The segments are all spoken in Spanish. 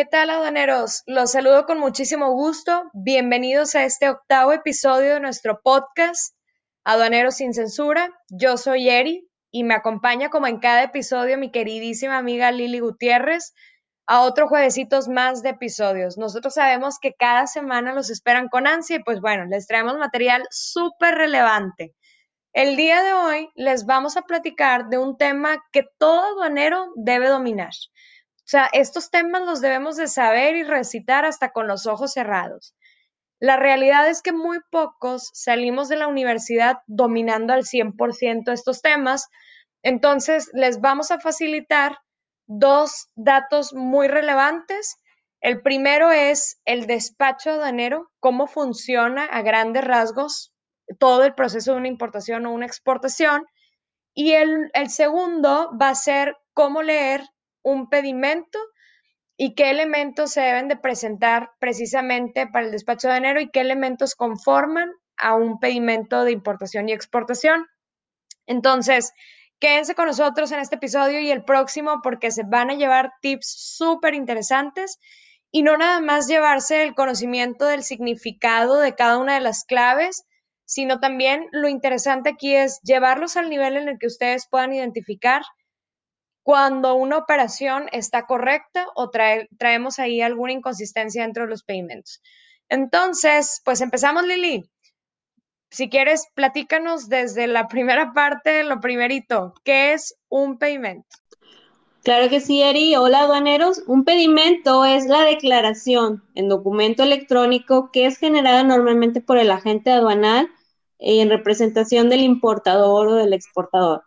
¿Qué tal, aduaneros? Los saludo con muchísimo gusto. Bienvenidos a este octavo episodio de nuestro podcast, Aduaneros sin Censura. Yo soy Eri y me acompaña como en cada episodio mi queridísima amiga Lili Gutiérrez a otro juevesitos más de episodios. Nosotros sabemos que cada semana los esperan con ansia y pues bueno, les traemos material súper relevante. El día de hoy les vamos a platicar de un tema que todo aduanero debe dominar sea, estos temas los debemos de saber y recitar hasta con los ojos cerrados. La realidad es que muy pocos salimos de la universidad dominando al 100% estos temas, entonces les vamos a facilitar dos datos muy relevantes. El primero es el despacho aduanero, cómo funciona a grandes rasgos todo el proceso de una importación o una exportación. Y el segundo va a ser cómo leer un pedimento y qué elementos se deben de presentar precisamente para el despacho de enero y qué elementos conforman a un pedimento de importación y exportación. Entonces, quédense con nosotros en este episodio y el próximo porque se van a llevar tips súper interesantes y no nada más llevarse el conocimiento del significado de cada una de las claves, sino también lo interesante aquí es llevarlos al nivel en el que ustedes puedan identificar cuando una operación está correcta o traemos ahí alguna inconsistencia dentro de los paymentos. Entonces, pues empezamos, Lili. Si quieres, platícanos desde la primera parte, lo primerito, ¿qué es un pedimento? Claro que sí, Eri. Hola, aduaneros. Un pedimento es la declaración en documento electrónico que es generada normalmente por el agente aduanal en representación del importador o del exportador.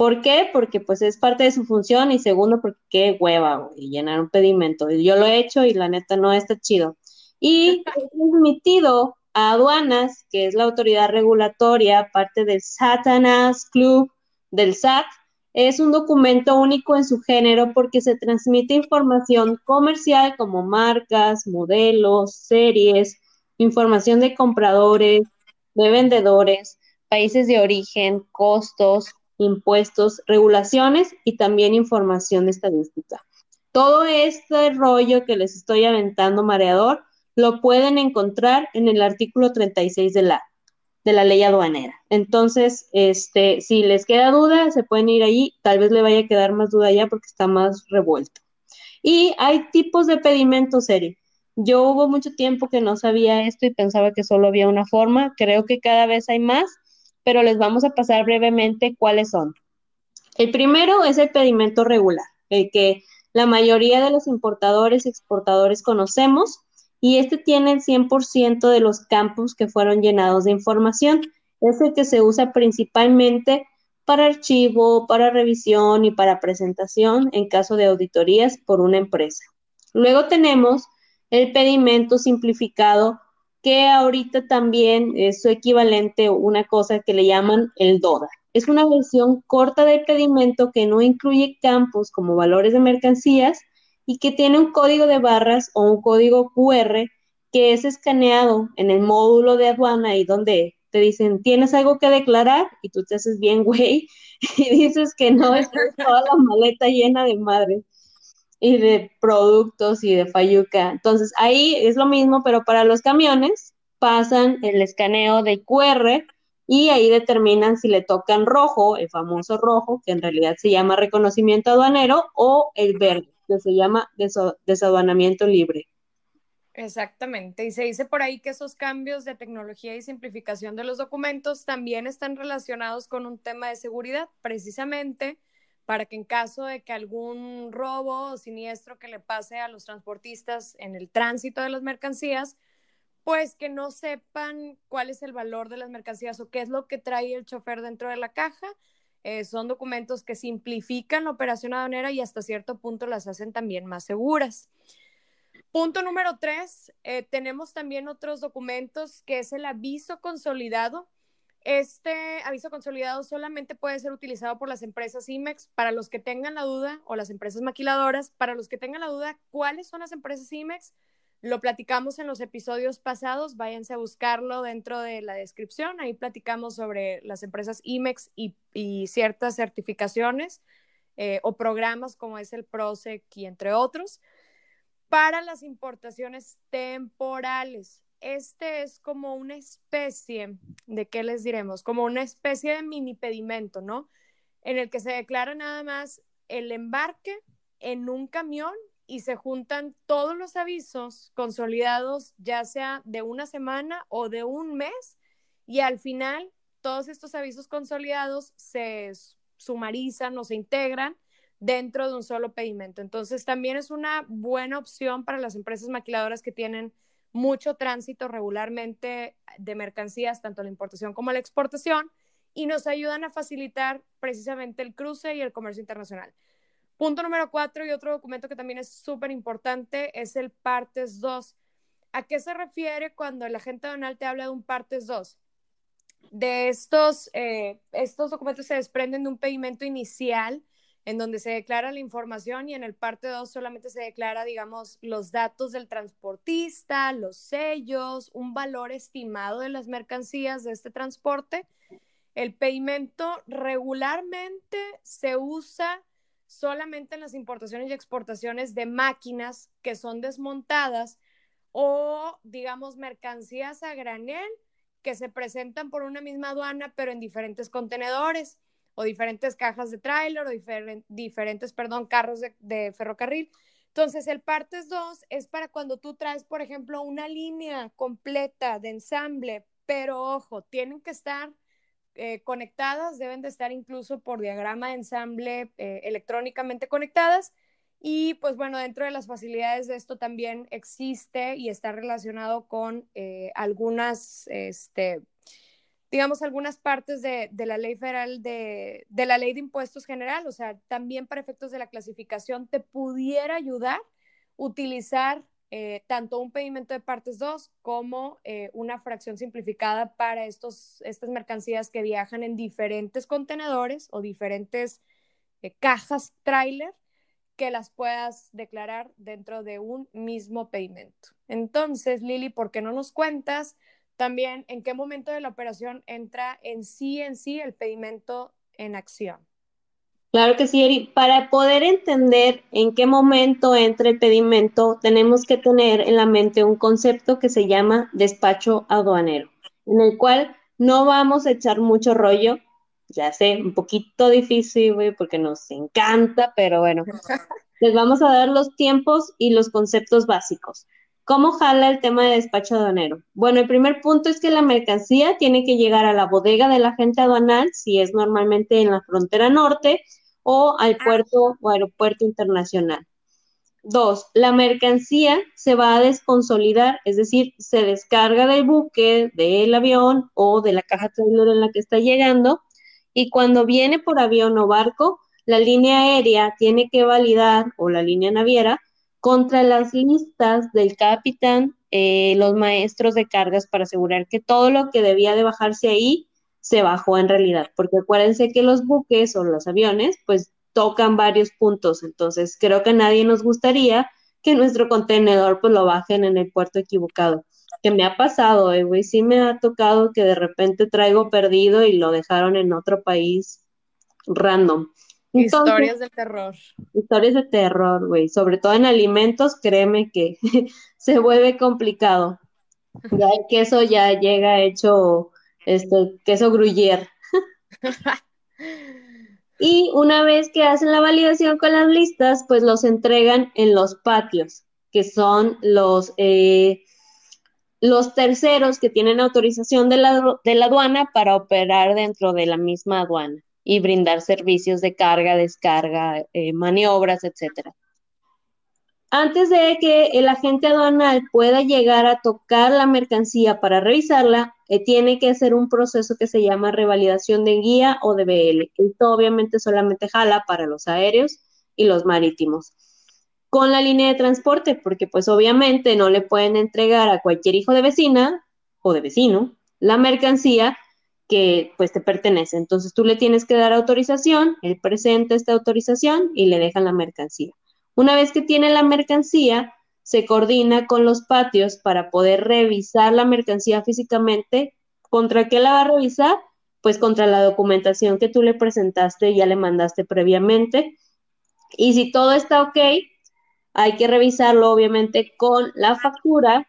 ¿Por qué? Porque pues es parte de su función y segundo porque qué hueva, y llenar un pedimento. Yo lo he hecho y la neta no está chido. Y es emitido a aduanas, que es la autoridad regulatoria, parte del Satanas Club del SAT, es un documento único en su género porque se transmite información comercial como marcas, modelos, series, información de compradores, de vendedores, países de origen, costos, impuestos, regulaciones y también información estadística. Todo este rollo que les estoy aventando mareador lo pueden encontrar en el artículo 36 de la, de la ley aduanera. Entonces, este, si les queda duda, se pueden ir ahí, tal vez le vaya a quedar más duda ya porque está más revuelto. Y hay tipos de pedimentos, Eri. Yo hubo mucho tiempo que no sabía esto y pensaba que solo había una forma. Creo que cada vez hay más pero les vamos a pasar brevemente cuáles son. El primero es el pedimento regular, el que la mayoría de los importadores y exportadores conocemos, y este tiene el 100% de los campos que fueron llenados de información. Es el que se usa principalmente para archivo, para revisión y para presentación en caso de auditorías por una empresa. Luego tenemos el pedimento simplificado que ahorita también es su equivalente, una cosa que le llaman el DODA. Es una versión corta del pedimento que no incluye campos como valores de mercancías y que tiene un código de barras o un código QR que es escaneado en el módulo de aduana y donde te dicen, ¿tienes algo que declarar? Y tú te haces bien, güey, y dices que no, es toda la maleta llena de madre y de productos y de Fayuca. Entonces, ahí es lo mismo, pero para los camiones pasan el escaneo de QR y ahí determinan si le tocan rojo, el famoso rojo, que en realidad se llama reconocimiento aduanero, o el verde, que se llama desaduanamiento libre. Exactamente. Y se dice por ahí que esos cambios de tecnología y simplificación de los documentos también están relacionados con un tema de seguridad, precisamente para que en caso de que algún robo o siniestro que le pase a los transportistas en el tránsito de las mercancías, pues que no sepan cuál es el valor de las mercancías o qué es lo que trae el chofer dentro de la caja. Eh, son documentos que simplifican la operación aduanera y hasta cierto punto las hacen también más seguras. Punto número tres, eh, tenemos también otros documentos que es el aviso consolidado este aviso consolidado solamente puede ser utilizado por las empresas IMEX. Para los que tengan la duda, o las empresas maquiladoras, para los que tengan la duda, ¿cuáles son las empresas IMEX? Lo platicamos en los episodios pasados, váyanse a buscarlo dentro de la descripción. Ahí platicamos sobre las empresas IMEX y, ciertas certificaciones eh, o programas como es el PROSEC y entre otros. para las importaciones temporales. Este es como una especie, ¿de qué les diremos? Como una especie de mini pedimento, ¿no? En el que se declara nada más el embarque en un camión y se juntan todos los avisos consolidados, ya sea de una semana o de un mes, y al final todos estos avisos consolidados se sumarizan o se integran dentro de un solo pedimento. Entonces, también es una buena opción para las empresas maquiladoras que tienen mucho tránsito regularmente de mercancías, tanto la importación como la exportación, y nos ayudan a facilitar precisamente el cruce y el comercio internacional. Punto número cuatro y otro documento que también es súper importante es el partes 2. ¿A qué se refiere cuando el agente donal te habla de un partes 2? De estos, eh, estos documentos se desprenden de un pedimento inicial en donde se declara la información y en el parte 2 solamente se declara, digamos, los datos del transportista, los sellos, un valor estimado de las mercancías de este transporte. El pedimento regularmente se usa solamente en las importaciones y exportaciones de máquinas que son desmontadas o, digamos, mercancías a granel que se presentan por una misma aduana, pero en diferentes contenedores o diferentes cajas de tráiler o diferentes, perdón, carros de, ferrocarril. Entonces, el partes 2 es para cuando tú traes, por ejemplo, una línea completa de ensamble, pero ojo, tienen que estar eh, conectadas, deben de estar incluso por diagrama de ensamble eh, electrónicamente conectadas. Y pues bueno, dentro de las facilidades de esto también existe y está relacionado con eh, algunas, este, digamos, algunas partes de, la ley federal de, de, la ley de impuestos general, o sea, también para efectos de la clasificación te pudiera ayudar utilizar eh, tanto un pedimento de partes 2 como eh, una fracción simplificada para estos, estas mercancías que viajan en diferentes contenedores o diferentes eh, cajas trailer que las puedas declarar dentro de un mismo pedimento. Entonces, Lili, ¿por qué no nos cuentas? También, ¿en qué momento de la operación entra en sí en sí el pedimento en acción? Claro que sí, Eri. Para poder entender en qué momento entra el pedimento, tenemos que tener en la mente un concepto que se llama despacho aduanero, en el cual no vamos a echar mucho rollo. Ya sé, un poquito difícil, güey, porque nos encanta, pero bueno, les vamos a dar los tiempos y los conceptos básicos. ¿Cómo jala el tema de despacho aduanero? Bueno, el primer punto es que la mercancía tiene que llegar a la bodega del agente aduanal, si es normalmente en la frontera norte, o al ah. puerto o aeropuerto internacional. Dos, la mercancía se va a desconsolidar, es decir, se descarga del buque, del avión o de la caja trailer en la que está llegando y cuando viene por avión o barco, la línea aérea tiene que validar o la línea naviera contra las listas del capitán, eh, los maestros de cargas para asegurar que todo lo que debía de bajarse ahí se bajó en realidad, porque acuérdense que los buques o los aviones pues tocan varios puntos, entonces creo que a nadie nos gustaría que nuestro contenedor pues lo bajen en el puerto equivocado, que me ha pasado, eh, güey, sí me ha tocado que de repente traigo perdido y lo dejaron en otro país random historias de terror. Historias de terror, güey. Sobre todo en alimentos, créeme que se vuelve complicado. Ya el queso ya llega hecho este queso gruyere. y una vez que hacen la validación con las listas, pues los entregan en los patios, que son los, eh, los terceros que tienen autorización de la, de la aduana para operar dentro de la misma aduana y brindar servicios de carga, descarga, eh, maniobras, etcétera. Antes de que el agente aduanal pueda llegar a tocar la mercancía para revisarla, eh, tiene que hacer un proceso que se llama revalidación de guía o de BL. Esto obviamente solamente jala para los aéreos y los marítimos. Con la línea de transporte, porque pues obviamente no le pueden entregar a cualquier hijo de vecina o de vecino la mercancía que pues te pertenece. Entonces tú le tienes que dar autorización, él presenta esta autorización y le dejan la mercancía. Una vez que tiene la mercancía, se coordina con los patios para poder revisar la mercancía físicamente. ¿Contra qué la va a revisar? Pues contra la documentación que tú le presentaste y ya le mandaste previamente. Y si todo está ok, hay que revisarlo obviamente con la factura,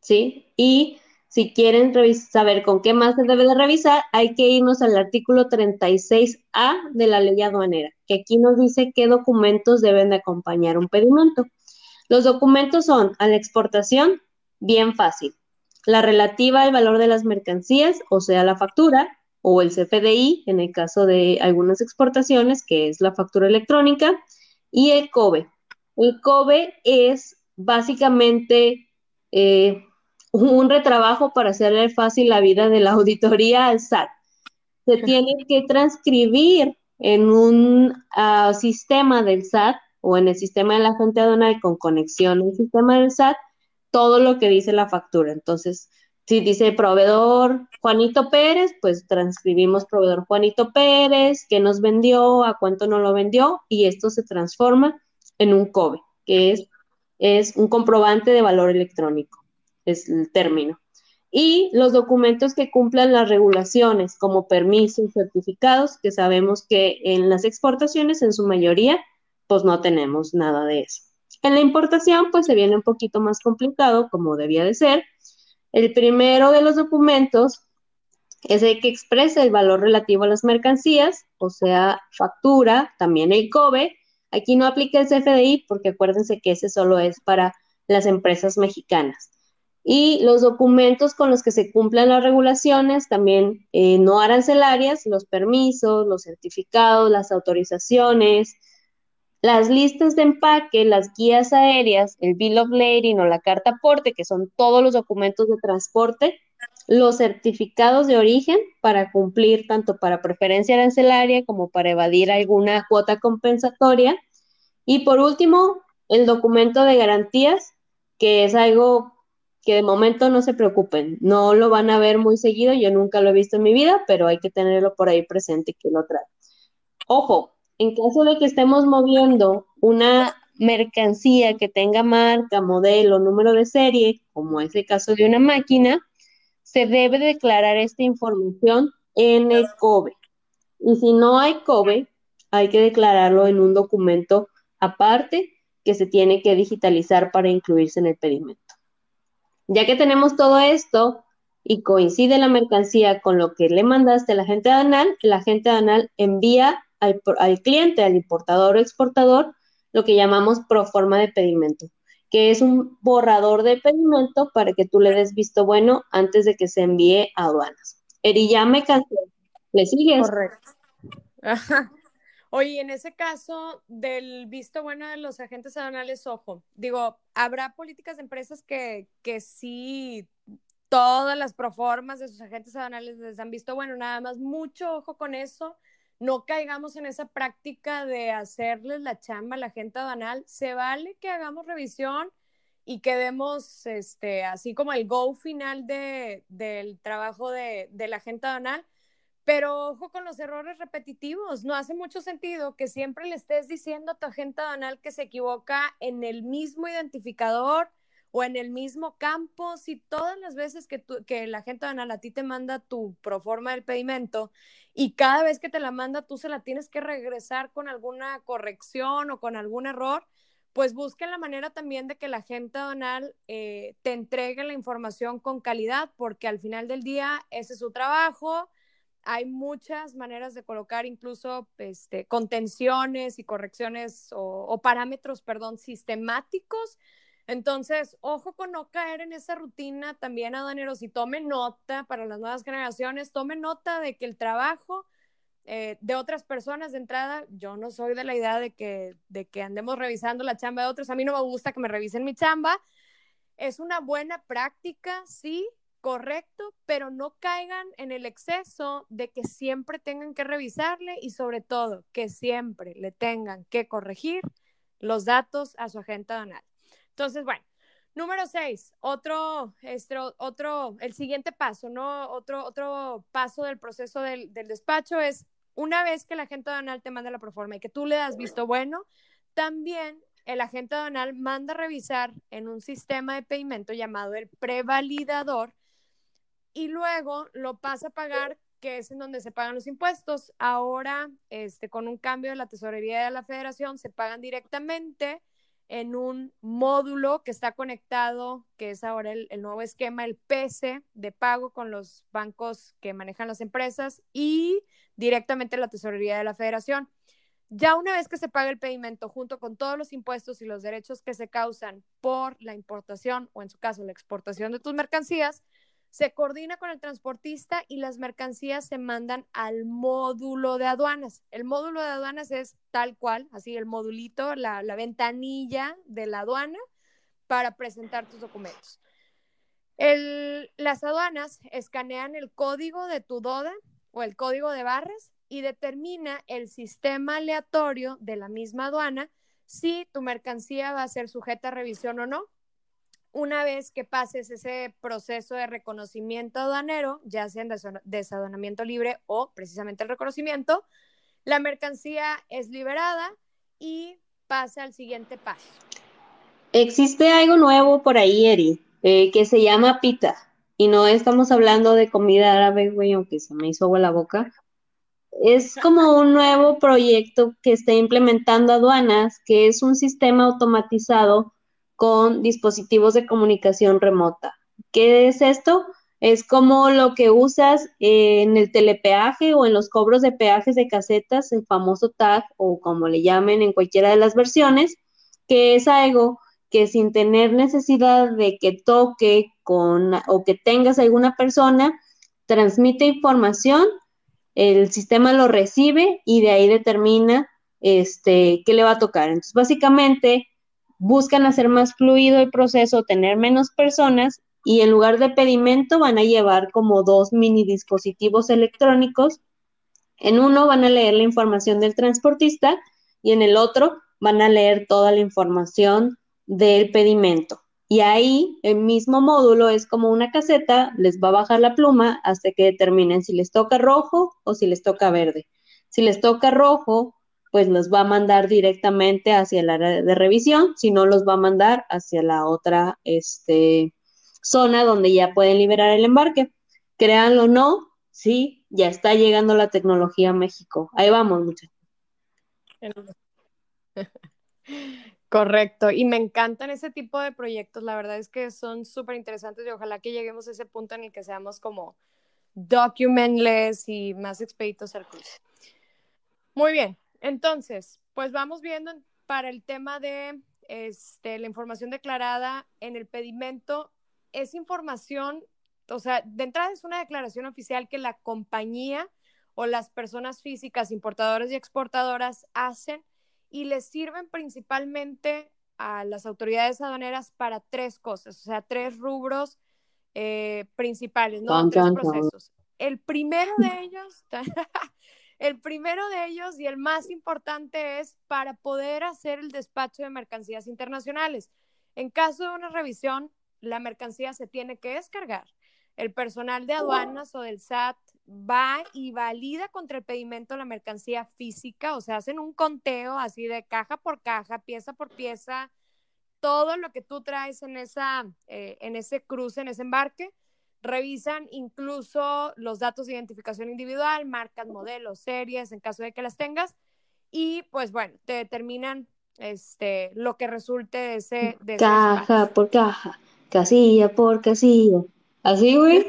¿sí? Y si quieren saber con qué más se debe de revisar, hay que irnos al artículo 36A de la ley aduanera, que aquí nos dice qué documentos deben de acompañar un pedimento. Los documentos son a la exportación, bien fácil. La relativa al valor de las mercancías, o sea, la factura, o el CFDI, en el caso de algunas exportaciones, que es la factura electrónica, y el COBE. El COBE es básicamente eh, un retrabajo para hacerle fácil la vida de la auditoría al SAT. Se tiene que transcribir en un ah, sistema del SAT o en el sistema de la gente aduanal con conexión al sistema del SAT todo lo que dice la factura. Entonces, si dice proveedor Juanito Pérez, pues transcribimos proveedor Juanito Pérez, qué nos vendió, a cuánto no lo vendió, y esto se transforma en un COBE, que es, es un comprobante de valor electrónico, es el término. Y los documentos que cumplan las regulaciones, como permisos, certificados, que sabemos que en las exportaciones, en su mayoría, pues no tenemos nada de eso. En la importación, pues se viene un poquito más complicado, como debía de ser. El primero de los documentos es el que expresa el valor relativo a las mercancías, o sea, factura, también el COBE. Aquí no aplica el CFDI porque acuérdense que ese solo es para las empresas mexicanas. Y los documentos con los que se cumplan las regulaciones, también eh, no arancelarias, los permisos, los certificados, las autorizaciones, las listas de empaque, las guías aéreas, el Bill of Lading o la carta aporte, que son todos los documentos de transporte, los certificados de origen para cumplir tanto para preferencia arancelaria como para evadir alguna cuota compensatoria. Y por último, el documento de garantías, que es algo que de momento no se preocupen, no lo van a ver muy seguido, yo nunca lo he visto en mi vida, pero hay que tenerlo por ahí presente que lo trae. Ojo, en caso de que estemos moviendo una mercancía que tenga marca, modelo, número de serie, como es el caso de una máquina, se debe declarar esta información en el COBE. Y si no hay COBE, hay que declararlo en un documento aparte que se tiene que digitalizar para incluirse en el pedimento. Ya que tenemos todo esto y coincide la mercancía con lo que le mandaste a la gente anal, la gente anal envía al, cliente, al importador o exportador, lo que llamamos proforma de pedimento, que es un borrador de pedimento para que tú le des visto bueno antes de que se envíe a aduanas. Eri, ya me cansé. ¿Le sigues? Correcto. Oye, en ese caso del visto bueno de los agentes aduanales, ojo, digo, habrá políticas de empresas que, que sí todas las proformas de sus agentes aduanales les han visto bueno, nada más mucho ojo con eso no caigamos en esa práctica de hacerles la chamba a la gente aduanal. Se vale que hagamos revisión y que demos, este, así como el go final de, del trabajo de, de la gente aduanal, pero ojo con los errores repetitivos. No hace mucho sentido que siempre le estés diciendo a tu agente aduanal que se equivoca en el mismo identificador o en el mismo campo, si todas las veces que, que la gente aduanal a ti te manda tu proforma del pedimento y cada vez que te la manda tú se la tienes que regresar con alguna corrección o con algún error, pues busquen la manera también de que la gente aduanal eh, te entregue la información con calidad, porque al final del día ese es su trabajo. Hay muchas maneras de colocar incluso este, contenciones y correcciones o, parámetros, perdón, sistemáticos. Entonces, ojo con no caer en esa rutina también aduaneros y tomen nota para las nuevas generaciones, tomen nota de que el trabajo eh, de otras personas de entrada, yo no soy de la idea de que, de que andemos revisando la chamba de otros, a mí no me gusta que me revisen mi chamba, es una buena práctica, sí, correcto, pero no caigan en el exceso de que siempre tengan que revisarle y sobre todo que siempre le tengan que corregir los datos a su agente aduanal. Entonces, bueno, número seis, otro, este, otro, el siguiente paso, ¿no? Otro, otro paso del proceso del, despacho es una vez que el agente aduanal te manda la proforma y que tú le das visto bueno, también el agente aduanal manda a revisar en un sistema de pedimento llamado el prevalidador y luego lo pasa a pagar, que es en donde se pagan los impuestos. Ahora, este, con un cambio de la tesorería de la federación, se pagan directamente en un módulo que está conectado, que es ahora el, nuevo esquema, el PC de pago con los bancos que manejan las empresas y directamente la tesorería de la federación. Ya una vez que se paga el pedimento junto con todos los impuestos y los derechos que se causan por la importación o en su caso la exportación de tus mercancías, se coordina con el transportista y las mercancías se mandan al módulo de aduanas. El módulo de aduanas es tal cual, así el modulito, la, ventanilla de la aduana para presentar tus documentos. las aduanas escanean el código de tu DODA o el código de barras y determina el sistema aleatorio de la misma aduana si tu mercancía va a ser sujeta a revisión o no una vez que pases ese proceso de reconocimiento aduanero, ya sea en desadonamiento libre o precisamente el reconocimiento, la mercancía es liberada y pasa al siguiente paso. Existe algo nuevo por ahí, Eri, eh, que se llama pita. Y no estamos hablando de comida árabe, güey, aunque se me hizo agua la boca. Es como un nuevo proyecto que está implementando aduanas, que es un sistema automatizado con dispositivos de comunicación remota. ¿Qué es esto? Es como lo que usas en el telepeaje o en los cobros de peajes de casetas, el famoso tag o como le llamen en cualquiera de las versiones, que es algo que sin tener necesidad de que toque con o que tengas alguna persona, transmite información, el sistema lo recibe y de ahí determina este, qué le va a tocar. Entonces, básicamente, buscan hacer más fluido el proceso, tener menos personas y en lugar de pedimento van a llevar como dos mini dispositivos electrónicos. En uno van a leer la información del transportista y en el otro van a leer toda la información del pedimento. Y ahí el mismo módulo es como una caseta, les va a bajar la pluma hasta que determinen si les toca rojo o si les toca verde. Si les toca rojo, pues los va a mandar directamente hacia el área de revisión, si no los va a mandar hacia la otra este, zona donde ya pueden liberar el embarque. Créanlo o no, sí, ya está llegando la tecnología a México. Ahí vamos, muchachos. Correcto, y me encantan ese tipo de proyectos, la verdad es que son súper interesantes y ojalá que lleguemos a ese punto en el que seamos como documentless y más expeditos al. Muy bien, entonces, pues vamos viendo para el tema de este, la información declarada en el pedimento. Es información, o sea, de entrada es una declaración oficial que la compañía o las personas físicas, importadoras y exportadoras hacen y les sirven principalmente a las autoridades aduaneras para tres cosas, o sea, tres rubros eh, principales, ¿no? tres procesos. El primero de ellos, El primero de ellos y el más importante es para poder hacer el despacho de mercancías internacionales. En caso de una revisión, la mercancía se tiene que descargar. El personal de aduanas o del SAT va y valida contra el pedimento la mercancía física, o sea, hacen un conteo así de caja por caja, pieza por pieza, todo lo que tú traes en, esa, eh, en ese cruce, en ese embarque, Revisan incluso los datos de identificación individual, marcas, modelos, series, en caso de que las tengas. Y pues bueno, te determinan este, lo que resulte de ese... De caja por caja, casilla por casilla. Así, güey.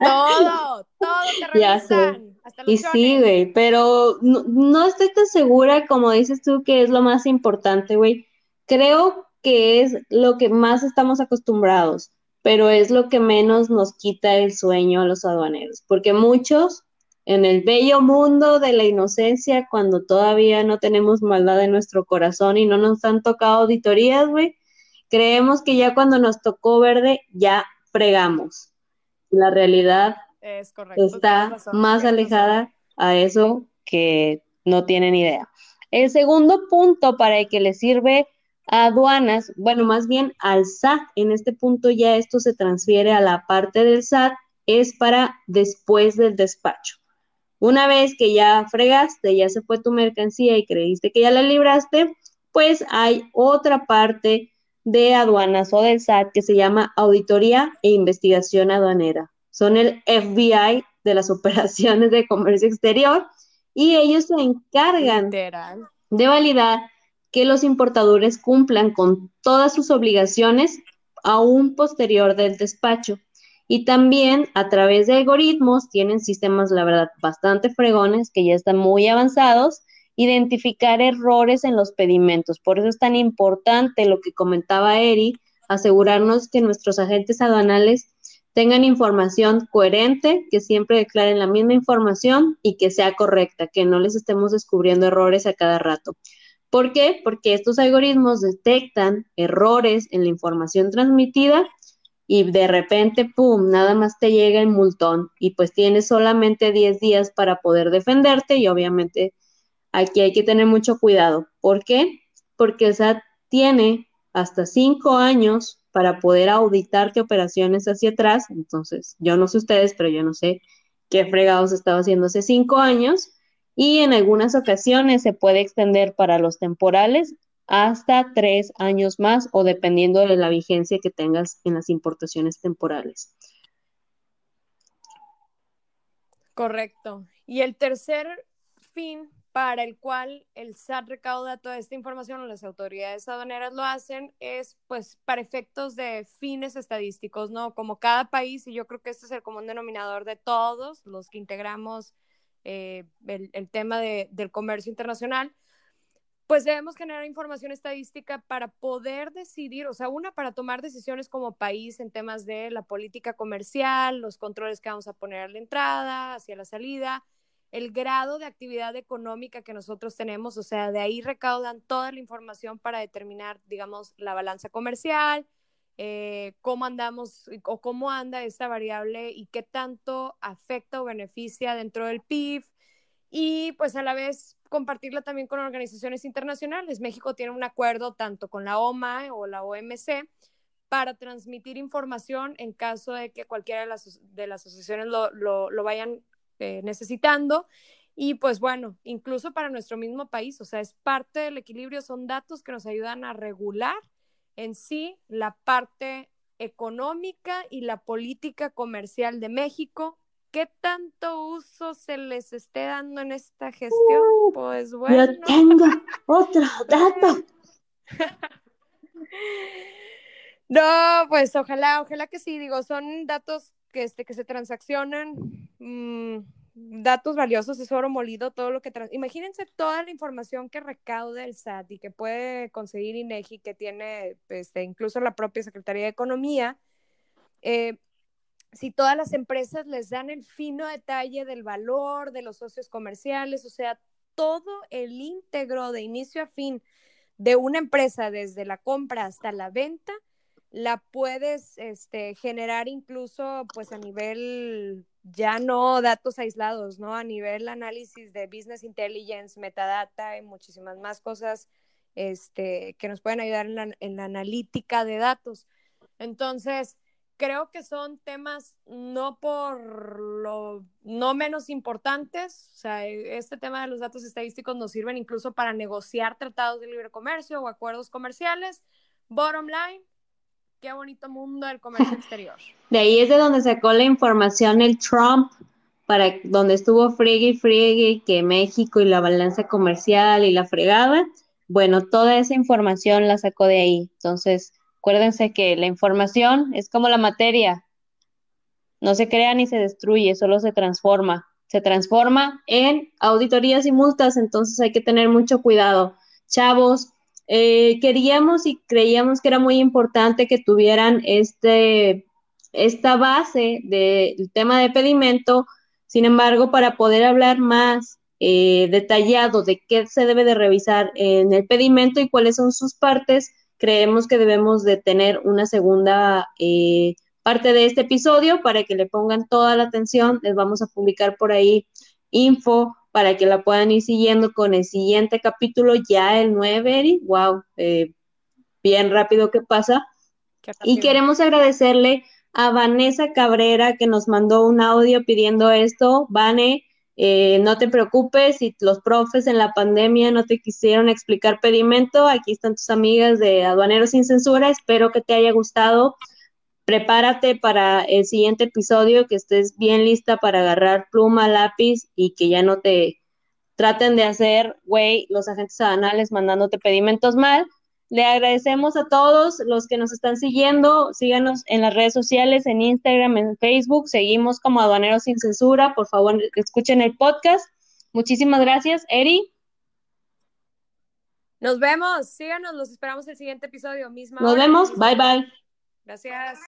todo, todo te revisan. Hasta los y sí, güey, pero no, no estoy tan segura, como dices tú, que es lo más importante, güey. Creo que es lo que más estamos acostumbrados pero es lo que menos nos quita el sueño a los aduaneros, porque muchos en el bello mundo de la inocencia, cuando todavía no tenemos maldad en nuestro corazón y no nos han tocado auditorías, güey, creemos que ya cuando nos tocó verde, ya fregamos. La realidad está más alejada a eso que no tienen idea. El segundo punto para el que le sirve aduanas, bueno, más bien al SAT. En este punto ya esto se transfiere a la parte del SAT, es para después del despacho. Una vez que ya fregaste, ya se fue tu mercancía y creíste que ya la libraste, pues hay otra parte de aduanas o del SAT que se llama auditoría e investigación aduanera. Son el FBI de las operaciones de comercio exterior y ellos se encargan de validar que los importadores cumplan con todas sus obligaciones aún posterior del despacho. Y también a través de algoritmos tienen sistemas, la verdad, bastante fregones que ya están muy avanzados, identificar errores en los pedimentos. Por eso es tan importante lo que comentaba Eri, asegurarnos que nuestros agentes aduanales tengan información coherente, que siempre declaren la misma información y que sea correcta, que no les estemos descubriendo errores a cada rato. ¿Por qué? Porque estos algoritmos detectan errores en la información transmitida y de repente, ¡pum!, nada más te llega el multón y pues tienes solamente 10 días para poder defenderte y obviamente aquí hay que tener mucho cuidado. ¿Por qué? Porque el SAT tiene hasta 5 años para poder auditarte operaciones hacia atrás. Entonces, yo no sé ustedes, pero yo no sé qué fregados estaba haciendo hace 5 años y en algunas ocasiones se puede extender para los temporales hasta tres años más o dependiendo de la vigencia que tengas en las importaciones temporales. Correcto. Y el tercer fin para el cual el SAT recauda toda esta información o las autoridades aduaneras lo hacen es pues para efectos de fines estadísticos, ¿no? Como cada país, y yo creo que este es el común denominador de todos los que integramos eh, el, tema del comercio internacional, pues debemos generar información estadística para poder decidir, o sea, una, para tomar decisiones como país en temas de la política comercial, los controles que vamos a poner a la entrada, hacia la salida, el grado de actividad económica que nosotros tenemos, o sea, de ahí recaudan toda la información para determinar, digamos, la balanza comercial, eh, cómo andamos o cómo anda esta variable y qué tanto afecta o beneficia dentro del PIB y pues a la vez compartirla también con organizaciones internacionales. México tiene un acuerdo tanto con la OMA o la OMC para transmitir información en caso de que cualquiera de las, de las asociaciones lo, lo, vayan eh, necesitando. Y pues bueno, incluso para nuestro mismo país, o sea, es parte del equilibrio, son datos que nos ayudan a regular en sí la parte económica y la política comercial de México. ¿Qué tanto uso se les esté dando en esta gestión? Uh, pues bueno. Yo tengo otro dato. no, pues ojalá, ojalá que sí, digo, son datos que, este, que se transaccionan. Mm, datos valiosos, es oro molido, todo lo que... Imagínense toda la información que recauda el SAT y que puede conseguir INEGI, que tiene este, incluso la propia Secretaría de Economía. Eh, si todas las empresas les dan el fino detalle del valor de los socios comerciales, o sea, todo el íntegro de inicio a fin de una empresa, desde la compra hasta la venta, la puedes este, generar incluso pues a nivel ya no datos aislados, ¿no? A nivel análisis de business intelligence, metadata y muchísimas más cosas este, que nos pueden ayudar en la, en la analítica de datos. Entonces, creo que son temas no por lo no menos importantes, o sea, este tema de los datos estadísticos nos sirven incluso para negociar tratados de libre comercio o acuerdos comerciales. Bottom line, qué bonito mundo del comercio exterior. De ahí es de donde sacó la información el Trump, para donde estuvo friegue y friegue que México y la balanza comercial y la fregada. Bueno, toda esa información la sacó de ahí. Entonces, acuérdense que la información es como la materia. No se crea ni se destruye, solo se transforma. Se transforma en auditorías y multas, entonces hay que tener mucho cuidado. Chavos, eh, queríamos y creíamos que era muy importante que tuvieran este, esta base del tema de pedimento, sin embargo, para poder hablar más eh, detallado de qué se debe de revisar en el pedimento y cuáles son sus partes, creemos que debemos de tener una segunda eh, parte de este episodio para que le pongan toda la atención. Les vamos a publicar por ahí info para que la puedan ir siguiendo con el siguiente capítulo, ya el 9, Eri. Wow, eh, bien rápido que pasa. Y queremos agradecerle a Vanessa Cabrera que nos mandó un audio pidiendo esto. Vane, eh, no te preocupes si los profes en la pandemia no te quisieron explicar pedimento. Aquí están tus amigas de Aduaneros sin Censura. Espero que te haya gustado prepárate para el siguiente episodio, que estés bien lista para agarrar pluma, lápiz y que ya no te traten de hacer, güey, los agentes aduanales mandándote pedimentos mal. Le agradecemos a todos los que nos están siguiendo. Síganos en las redes sociales, en Instagram, en Facebook. Seguimos como Aduaneros sin Censura. Por favor, escuchen el podcast. Muchísimas gracias, Eri. Nos vemos. Síganos. Los esperamos el siguiente episodio. Misma nos vemos. Bye, bye. Gracias.